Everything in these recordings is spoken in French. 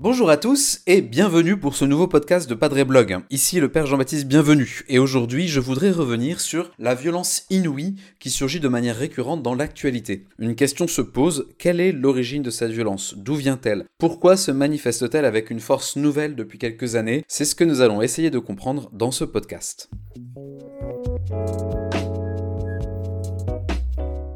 Bonjour à tous et bienvenue pour ce nouveau podcast de Padre Blog. Ici le Père Jean-Baptiste Bienvenu et aujourd'hui je voudrais revenir sur la violence inouïe qui surgit de manière récurrente dans l'actualité. Une question se pose, quelle est l'origine de cette violence? D'où vient-elle? Pourquoi se manifeste-t-elle avec une force nouvelle depuis quelques années? C'est ce que nous allons essayer de comprendre dans ce podcast.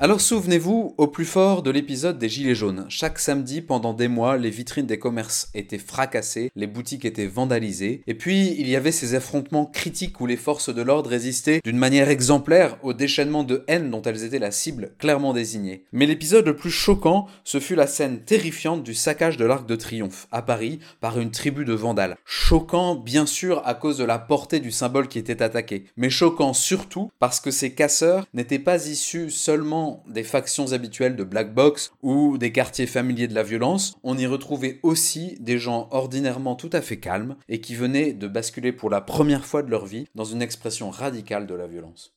Alors souvenez-vous au plus fort de l'épisode des Gilets jaunes. Chaque samedi, pendant des mois, les vitrines des commerces étaient fracassées, les boutiques étaient vandalisées, et puis il y avait ces affrontements critiques où les forces de l'ordre résistaient d'une manière exemplaire au déchaînement de haine dont elles étaient la cible clairement désignée. Mais l'épisode le plus choquant, ce fut la scène terrifiante du saccage de l'Arc de Triomphe à Paris par une tribu de vandales. Choquant bien sûr à cause de la portée du symbole qui était attaqué, mais choquant surtout parce que ces casseurs n'étaient pas issus seulement des factions habituelles de Black Box ou des quartiers familiers de la violence, on y retrouvait aussi des gens ordinairement tout à fait calmes et qui venaient de basculer pour la première fois de leur vie dans une expression radicale de la violence.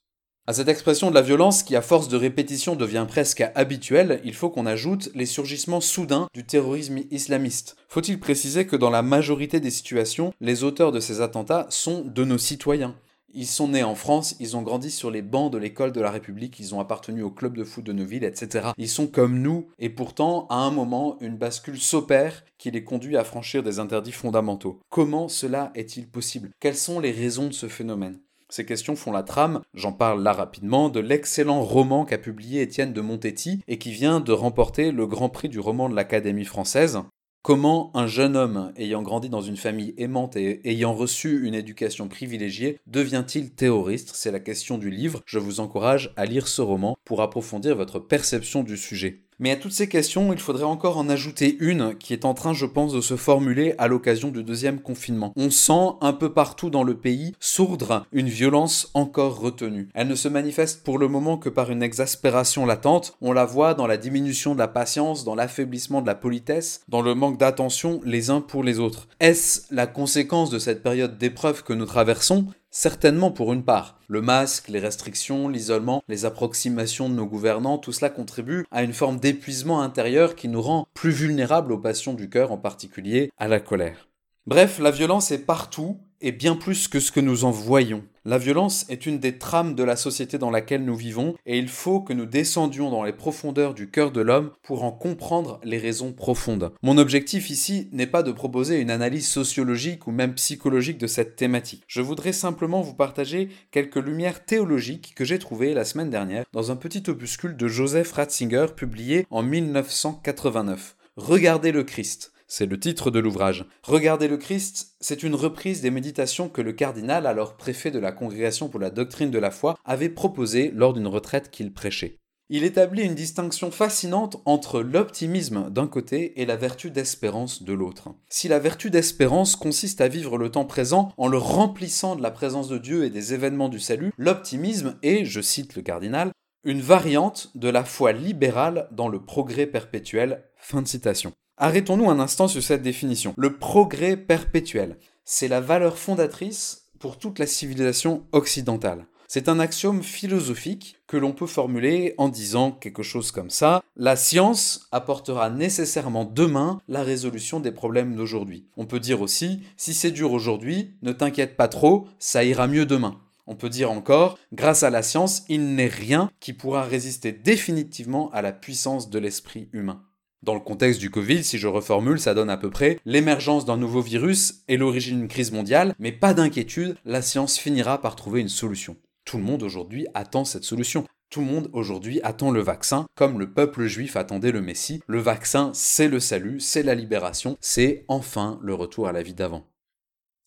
À cette expression de la violence qui à force de répétition devient presque habituelle, il faut qu'on ajoute les surgissements soudains du terrorisme islamiste. Faut-il préciser que dans la majorité des situations, les auteurs de ces attentats sont de nos citoyens? Ils sont nés en France, ils ont grandi sur les bancs de l'école de la République, ils ont appartenu au club de foot de nos villes, etc. Ils sont comme nous, et pourtant, à un moment, une bascule s'opère qui les conduit à franchir des interdits fondamentaux. Comment cela est-il possible? Quelles sont les raisons de ce phénomène? Ces questions font la trame, j'en parle là rapidement, de l'excellent roman qu'a publié Étienne de Montetti et qui vient de remporter le Grand Prix du roman de l'Académie française. Comment un jeune homme ayant grandi dans une famille aimante et ayant reçu une éducation privilégiée devient-il terroriste? C'est la question du livre. Je vous encourage à lire ce roman pour approfondir votre perception du sujet. Mais à toutes ces questions, il faudrait encore en ajouter une qui est en train, je pense, de se formuler à l'occasion du deuxième confinement. On sent un peu partout dans le pays sourdre une violence encore retenue. Elle ne se manifeste pour le moment que par une exaspération latente. On la voit dans la diminution de la patience, dans l'affaiblissement de la politesse, dans le manque d'attention les uns pour les autres. Est-ce la conséquence de cette période d'épreuve que nous traversons Certainement pour une part. Le masque, les restrictions, l'isolement, les approximations de nos gouvernants, tout cela contribue à une forme d'épuisement intérieur qui nous rend plus vulnérables aux passions du cœur, en particulier à la colère. Bref, la violence est partout et bien plus que ce que nous en voyons. La violence est une des trames de la société dans laquelle nous vivons et il faut que nous descendions dans les profondeurs du cœur de l'homme pour en comprendre les raisons profondes. Mon objectif ici n'est pas de proposer une analyse sociologique ou même psychologique de cette thématique. Je voudrais simplement vous partager quelques lumières théologiques que j'ai trouvées la semaine dernière dans un petit opuscule de Joseph Ratzinger publié en 1989. Regardez le Christ. C'est le titre de l'ouvrage. Regardez le Christ, c'est une reprise des méditations que le cardinal, alors préfet de la Congrégation pour la doctrine de la foi, avait proposées lors d'une retraite qu'il prêchait. Il établit une distinction fascinante entre l'optimisme d'un côté et la vertu d'espérance de l'autre. Si la vertu d'espérance consiste à vivre le temps présent en le remplissant de la présence de Dieu et des événements du salut, l'optimisme est, je cite le cardinal, une variante de la foi libérale dans le progrès perpétuel. Fin de citation. Arrêtons-nous un instant sur cette définition. Le progrès perpétuel, c'est la valeur fondatrice pour toute la civilisation occidentale. C'est un axiome philosophique que l'on peut formuler en disant quelque chose comme ça. La science apportera nécessairement demain la résolution des problèmes d'aujourd'hui. On peut dire aussi, si c'est dur aujourd'hui, ne t'inquiète pas trop, ça ira mieux demain. On peut dire encore, grâce à la science, il n'est rien qui pourra résister définitivement à la puissance de l'esprit humain. Dans le contexte du Covid, si je reformule, ça donne à peu près l'émergence d'un nouveau virus et l'origine d'une crise mondiale, mais pas d'inquiétude, la science finira par trouver une solution. Tout le monde aujourd'hui attend cette solution. Tout le monde aujourd'hui attend le vaccin, comme le peuple juif attendait le Messie. Le vaccin, c'est le salut, c'est la libération, c'est enfin le retour à la vie d'avant.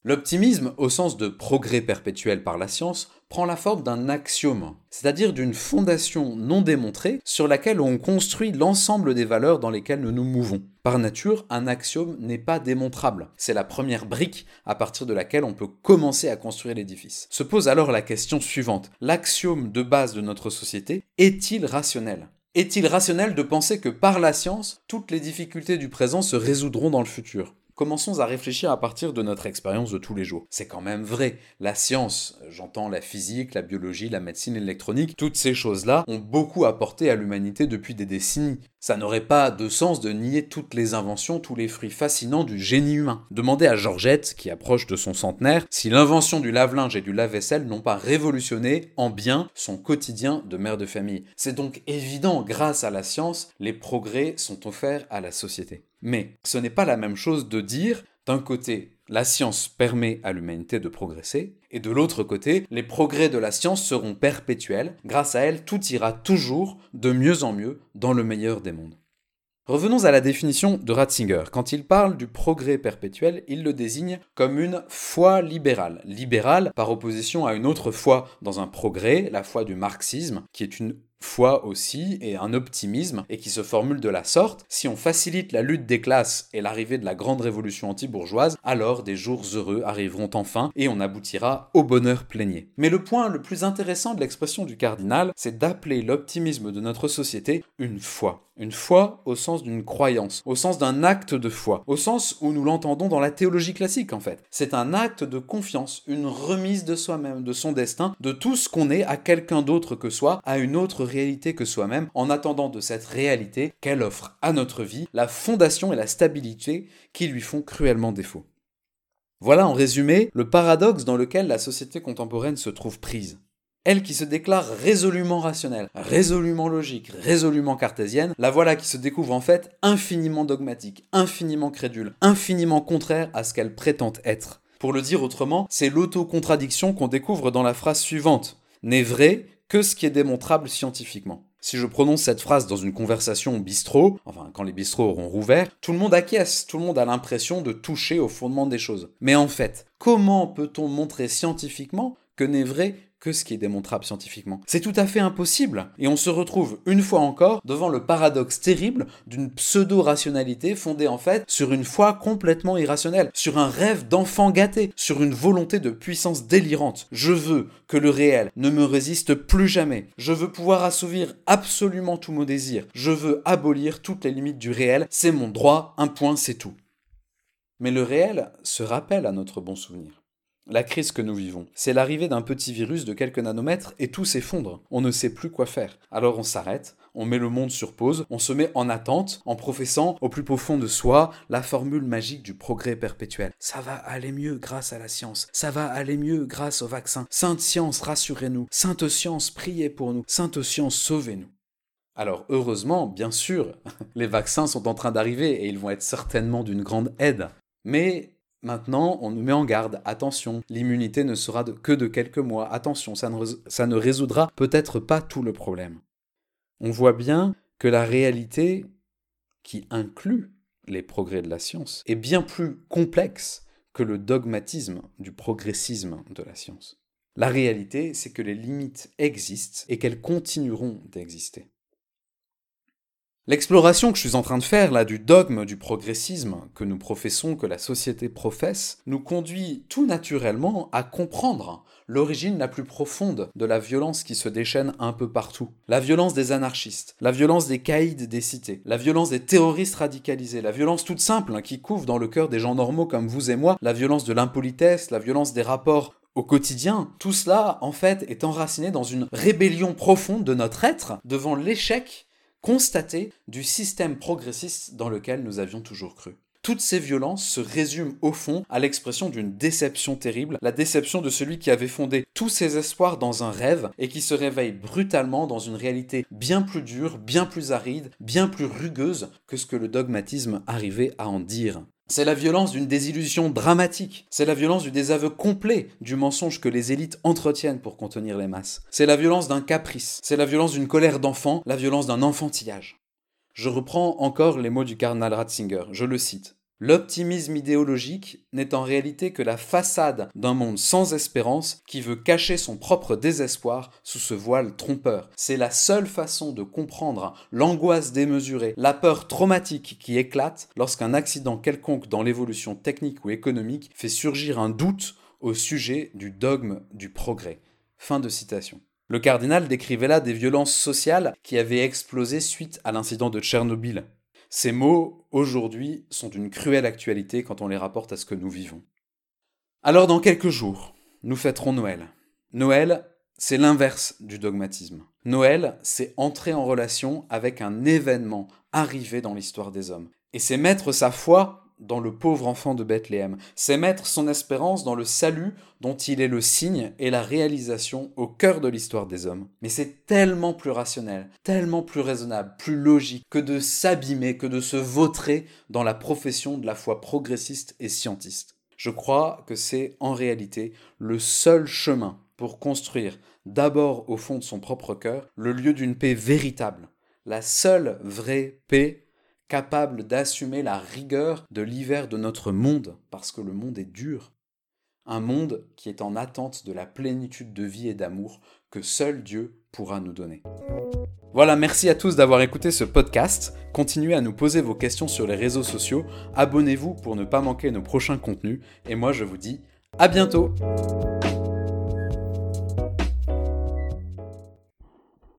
L'optimisme, au sens de progrès perpétuel par la science, prend la forme d'un axiome, c'est-à-dire d'une fondation non démontrée sur laquelle on construit l'ensemble des valeurs dans lesquelles nous nous mouvons. Par nature, un axiome n'est pas démontrable. C'est la première brique à partir de laquelle on peut commencer à construire l'édifice. Se pose alors la question suivante. L'axiome de base de notre société est-il rationnel? Est-il rationnel de penser que par la science, toutes les difficultés du présent se résoudront dans le futur? Commençons à réfléchir à partir de notre expérience de tous les jours. C'est quand même vrai. La science, j'entends la physique, la biologie, la médecine, l'électronique, toutes ces choses-là ont beaucoup apporté à l'humanité depuis des décennies. Ça n'aurait pas de sens de nier toutes les inventions, tous les fruits fascinants du génie humain. Demandez à Georgette, qui approche de son centenaire, si l'invention du lave-linge et du lave-vaisselle n'ont pas révolutionné en bien son quotidien de mère de famille. C'est donc évident, grâce à la science, les progrès sont offerts à la société. Mais ce n'est pas la même chose de dire, d'un côté, la science permet à l'humanité de progresser, et de l'autre côté, les progrès de la science seront perpétuels, grâce à elle, tout ira toujours de mieux en mieux dans le meilleur des mondes. Revenons à la définition de Ratzinger. Quand il parle du progrès perpétuel, il le désigne comme une foi libérale. Libérale par opposition à une autre foi dans un progrès, la foi du marxisme, qui est une foi aussi et un optimisme et qui se formule de la sorte, si on facilite la lutte des classes et l'arrivée de la grande révolution anti-bourgeoise, alors des jours heureux arriveront enfin et on aboutira au bonheur plénier. Mais le point le plus intéressant de l'expression du cardinal, c'est d'appeler l'optimisme de notre société une foi. Une foi au sens d'une croyance, au sens d'un acte de foi, au sens où nous l'entendons dans la théologie classique en fait. C'est un acte de confiance, une remise de soi-même, de son destin, de tout ce qu'on est à quelqu'un d'autre que soi, à une autre réalité que soi-même, en attendant de cette réalité qu'elle offre à notre vie la fondation et la stabilité qui lui font cruellement défaut. Voilà en résumé le paradoxe dans lequel la société contemporaine se trouve prise. Elle qui se déclare résolument rationnelle, résolument logique, résolument cartésienne, la voilà qui se découvre en fait infiniment dogmatique, infiniment crédule, infiniment contraire à ce qu'elle prétend être. Pour le dire autrement, c'est l'autocontradiction qu'on découvre dans la phrase suivante. N'est vrai que ce qui est démontrable scientifiquement. Si je prononce cette phrase dans une conversation au bistrot, enfin quand les bistrots auront rouvert, tout le monde acquiesce, tout le monde a l'impression de toucher au fondement des choses. Mais en fait, comment peut-on montrer scientifiquement que n'est vrai que ce qui est démontrable scientifiquement. C'est tout à fait impossible, et on se retrouve une fois encore devant le paradoxe terrible d'une pseudo-rationalité fondée en fait sur une foi complètement irrationnelle, sur un rêve d'enfant gâté, sur une volonté de puissance délirante. Je veux que le réel ne me résiste plus jamais. Je veux pouvoir assouvir absolument tous mes désirs. Je veux abolir toutes les limites du réel. C'est mon droit, un point, c'est tout. Mais le réel se rappelle à notre bon souvenir. La crise que nous vivons, c'est l'arrivée d'un petit virus de quelques nanomètres et tout s'effondre. On ne sait plus quoi faire. Alors on s'arrête, on met le monde sur pause, on se met en attente en professant au plus profond de soi la formule magique du progrès perpétuel. Ça va aller mieux grâce à la science. Ça va aller mieux grâce au vaccin. Sainte science, rassurez-nous. Sainte science, priez pour nous. Sainte science, sauvez-nous. Alors heureusement, bien sûr, les vaccins sont en train d'arriver et ils vont être certainement d'une grande aide. Mais Maintenant, on nous met en garde. Attention, l'immunité ne sera que de quelques mois. Attention, ça ne, résoudra peut-être pas tout le problème. On voit bien que la réalité, qui inclut les progrès de la science, est bien plus complexe que le dogmatisme du progressisme de la science. La réalité, c'est que les limites existent et qu'elles continueront d'exister. L'exploration que je suis en train de faire là du dogme du progressisme que nous professons, que la société professe, nous conduit tout naturellement à comprendre l'origine la plus profonde de la violence qui se déchaîne un peu partout. La violence des anarchistes, la violence des caïds des cités, la violence des terroristes radicalisés, la violence toute simple hein, qui couvre dans le cœur des gens normaux comme vous et moi, la violence de l'impolitesse, la violence des rapports au quotidien, tout cela, en fait, est enraciné dans une rébellion profonde de notre être devant l'échec constaté du système progressiste dans lequel nous avions toujours cru. Toutes ces violences se résument au fond à l'expression d'une déception terrible, la déception de celui qui avait fondé tous ses espoirs dans un rêve et qui se réveille brutalement dans une réalité bien plus dure, bien plus aride, bien plus rugueuse que ce que le dogmatisme arrivait à en dire. C'est la violence d'une désillusion dramatique. C'est la violence du désaveu complet du mensonge que les élites entretiennent pour contenir les masses. C'est la violence d'un caprice. C'est la violence d'une colère d'enfant, la violence d'un enfantillage. Je reprends encore les mots du cardinal Ratzinger. Je le cite. L'optimisme idéologique n'est en réalité que la façade d'un monde sans espérance qui veut cacher son propre désespoir sous ce voile trompeur. C'est la seule façon de comprendre l'angoisse démesurée, la peur traumatique qui éclate lorsqu'un accident quelconque dans l'évolution technique ou économique fait surgir un doute au sujet du dogme du progrès. Fin de citation. Le cardinal décrivait là des violences sociales qui avaient explosé suite à l'incident de Tchernobyl. Ces mots, aujourd'hui, sont d'une cruelle actualité quand on les rapporte à ce que nous vivons. Alors dans quelques jours, nous fêterons Noël. Noël, c'est l'inverse du dogmatisme. Noël, c'est entrer en relation avec un événement arrivé dans l'histoire des hommes. Et c'est mettre sa foi dans le pauvre enfant de Bethléem. C'est mettre son espérance dans le salut dont il est le signe et la réalisation au cœur de l'histoire des hommes. Mais c'est tellement plus rationnel, tellement plus raisonnable, plus logique que de s'abîmer, que de se vautrer dans la profession de la foi progressiste et scientiste. Je crois que c'est en réalité le seul chemin pour construire, d'abord au fond de son propre cœur, le lieu d'une paix véritable, la seule vraie paix capable d'assumer la rigueur de l'hiver de notre monde, parce que le monde est dur. Un monde qui est en attente de la plénitude de vie et d'amour que seul Dieu pourra nous donner. Voilà, merci à tous d'avoir écouté ce podcast. Continuez à nous poser vos questions sur les réseaux sociaux, abonnez-vous pour ne pas manquer nos prochains contenus, et moi je vous dis à bientôt